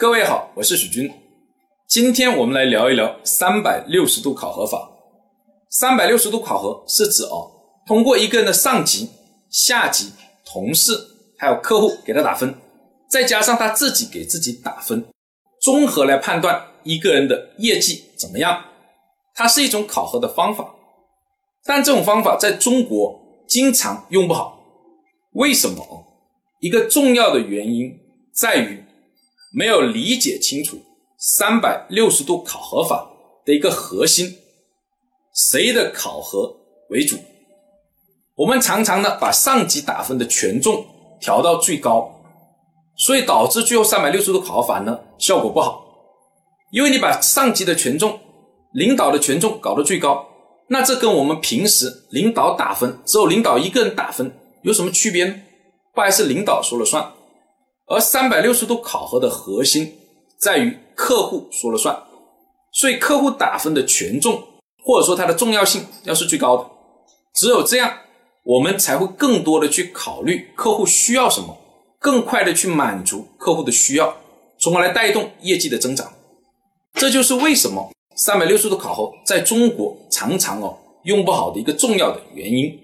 各位好，我是许军。今天我们来聊一聊三百六十度考核法。三百六十度考核是指哦，通过一个人的上级、下级、同事还有客户给他打分，再加上他自己给自己打分，综合来判断一个人的业绩怎么样。它是一种考核的方法，但这种方法在中国经常用不好。为什么？一个重要的原因在于没有理解清楚三百六十度考核法的一个核心，谁的考核为主？我们常常呢把上级打分的权重调到最高，所以导致最后三百六十度考核法呢效果不好，因为你把上级的权重。领导的权重搞得最高，那这跟我们平时领导打分只有领导一个人打分有什么区别呢？不还是领导说了算？而三百六十度考核的核心在于客户说了算，所以客户打分的权重或者说它的重要性要是最高的，只有这样，我们才会更多的去考虑客户需要什么，更快的去满足客户的需要，从而来带动业绩的增长。这就是为什么。三百六十度考核在中国常常哦用不好的一个重要的原因。